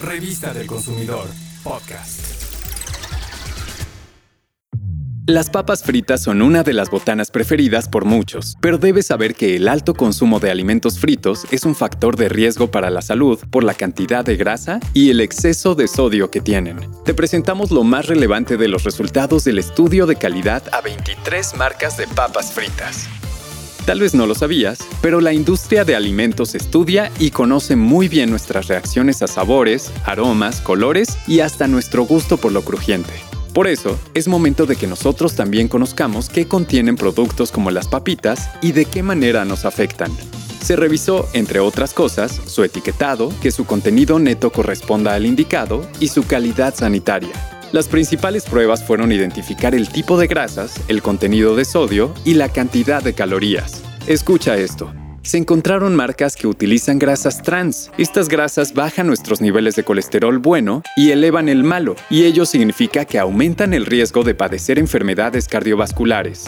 Revista del Consumidor, podcast. Las papas fritas son una de las botanas preferidas por muchos, pero debes saber que el alto consumo de alimentos fritos es un factor de riesgo para la salud por la cantidad de grasa y el exceso de sodio que tienen. Te presentamos lo más relevante de los resultados del estudio de calidad a 23 marcas de papas fritas. Tal vez no lo sabías, pero la industria de alimentos estudia y conoce muy bien nuestras reacciones a sabores, aromas, colores y hasta nuestro gusto por lo crujiente. Por eso, es momento de que nosotros también conozcamos qué contienen productos como las papitas y de qué manera nos afectan. Se revisó, entre otras cosas, su etiquetado, que su contenido neto corresponda al indicado, y su calidad sanitaria. Las principales pruebas fueron identificar el tipo de grasas, el contenido de sodio y la cantidad de calorías. Escucha esto. Se encontraron marcas que utilizan grasas trans. Estas grasas bajan nuestros niveles de colesterol bueno y elevan el malo, y ello significa que aumentan el riesgo de padecer enfermedades cardiovasculares.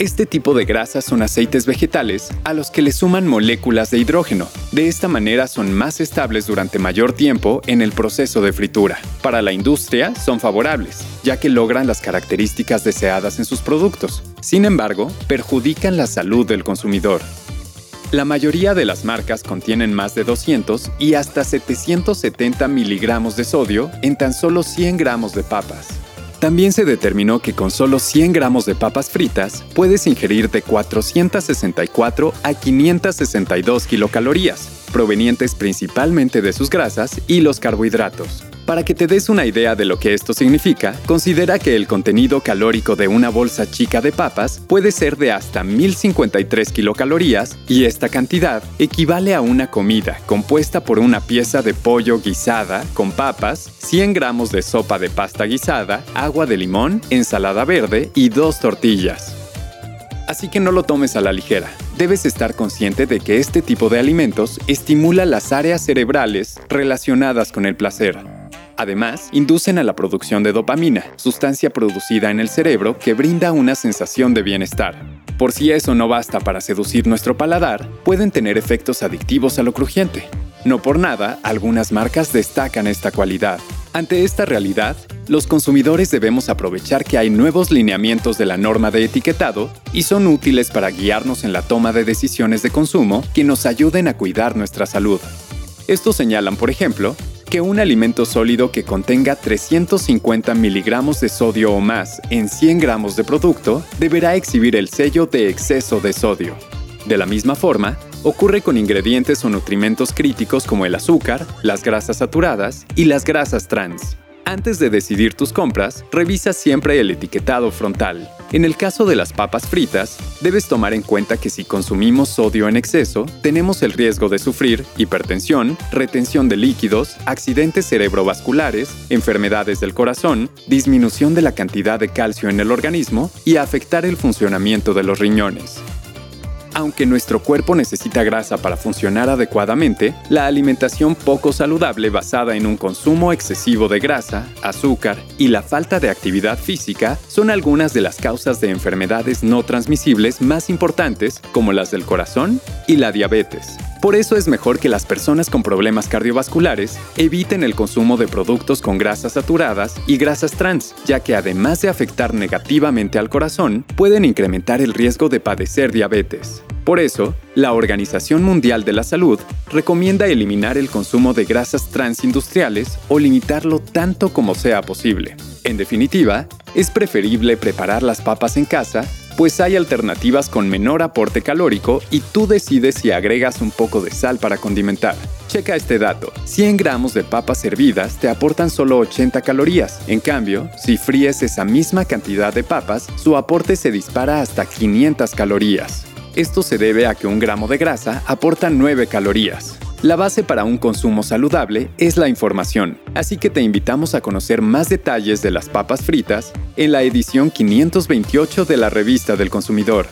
Este tipo de grasas son aceites vegetales a los que le suman moléculas de hidrógeno. De esta manera son más estables durante mayor tiempo en el proceso de fritura. Para la industria son favorables, ya que logran las características deseadas en sus productos. Sin embargo, perjudican la salud del consumidor. La mayoría de las marcas contienen más de 200 y hasta 770 miligramos de sodio en tan solo 100 gramos de papas. También se determinó que con solo 100 gramos de papas fritas puedes ingerir de 464 a 562 kilocalorías, provenientes principalmente de sus grasas y los carbohidratos. Para que te des una idea de lo que esto significa, considera que el contenido calórico de una bolsa chica de papas puede ser de hasta 1053 kilocalorías y esta cantidad equivale a una comida compuesta por una pieza de pollo guisada con papas, 100 gramos de sopa de pasta guisada, agua de limón, ensalada verde y dos tortillas. Así que no lo tomes a la ligera. Debes estar consciente de que este tipo de alimentos estimula las áreas cerebrales relacionadas con el placer. Además, inducen a la producción de dopamina, sustancia producida en el cerebro que brinda una sensación de bienestar. Por si eso no basta para seducir nuestro paladar, pueden tener efectos adictivos a lo crujiente. No por nada, algunas marcas destacan esta cualidad. Ante esta realidad, los consumidores debemos aprovechar que hay nuevos lineamientos de la norma de etiquetado y son útiles para guiarnos en la toma de decisiones de consumo que nos ayuden a cuidar nuestra salud. Estos señalan, por ejemplo, que un alimento sólido que contenga 350 miligramos de sodio o más en 100 gramos de producto deberá exhibir el sello de exceso de sodio. De la misma forma, ocurre con ingredientes o nutrimentos críticos como el azúcar, las grasas saturadas y las grasas trans. Antes de decidir tus compras, revisa siempre el etiquetado frontal. En el caso de las papas fritas, debes tomar en cuenta que si consumimos sodio en exceso, tenemos el riesgo de sufrir hipertensión, retención de líquidos, accidentes cerebrovasculares, enfermedades del corazón, disminución de la cantidad de calcio en el organismo y afectar el funcionamiento de los riñones. Aunque nuestro cuerpo necesita grasa para funcionar adecuadamente, la alimentación poco saludable basada en un consumo excesivo de grasa, azúcar y la falta de actividad física son algunas de las causas de enfermedades no transmisibles más importantes como las del corazón y la diabetes. Por eso es mejor que las personas con problemas cardiovasculares eviten el consumo de productos con grasas saturadas y grasas trans, ya que además de afectar negativamente al corazón, pueden incrementar el riesgo de padecer diabetes. Por eso, la Organización Mundial de la Salud recomienda eliminar el consumo de grasas transindustriales o limitarlo tanto como sea posible. En definitiva, es preferible preparar las papas en casa pues hay alternativas con menor aporte calórico y tú decides si agregas un poco de sal para condimentar. Checa este dato, 100 gramos de papas hervidas te aportan solo 80 calorías, en cambio, si fríes esa misma cantidad de papas, su aporte se dispara hasta 500 calorías. Esto se debe a que un gramo de grasa aporta 9 calorías. La base para un consumo saludable es la información, así que te invitamos a conocer más detalles de las papas fritas en la edición 528 de la Revista del Consumidor.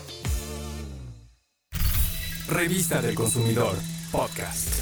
Revista del Consumidor, podcast.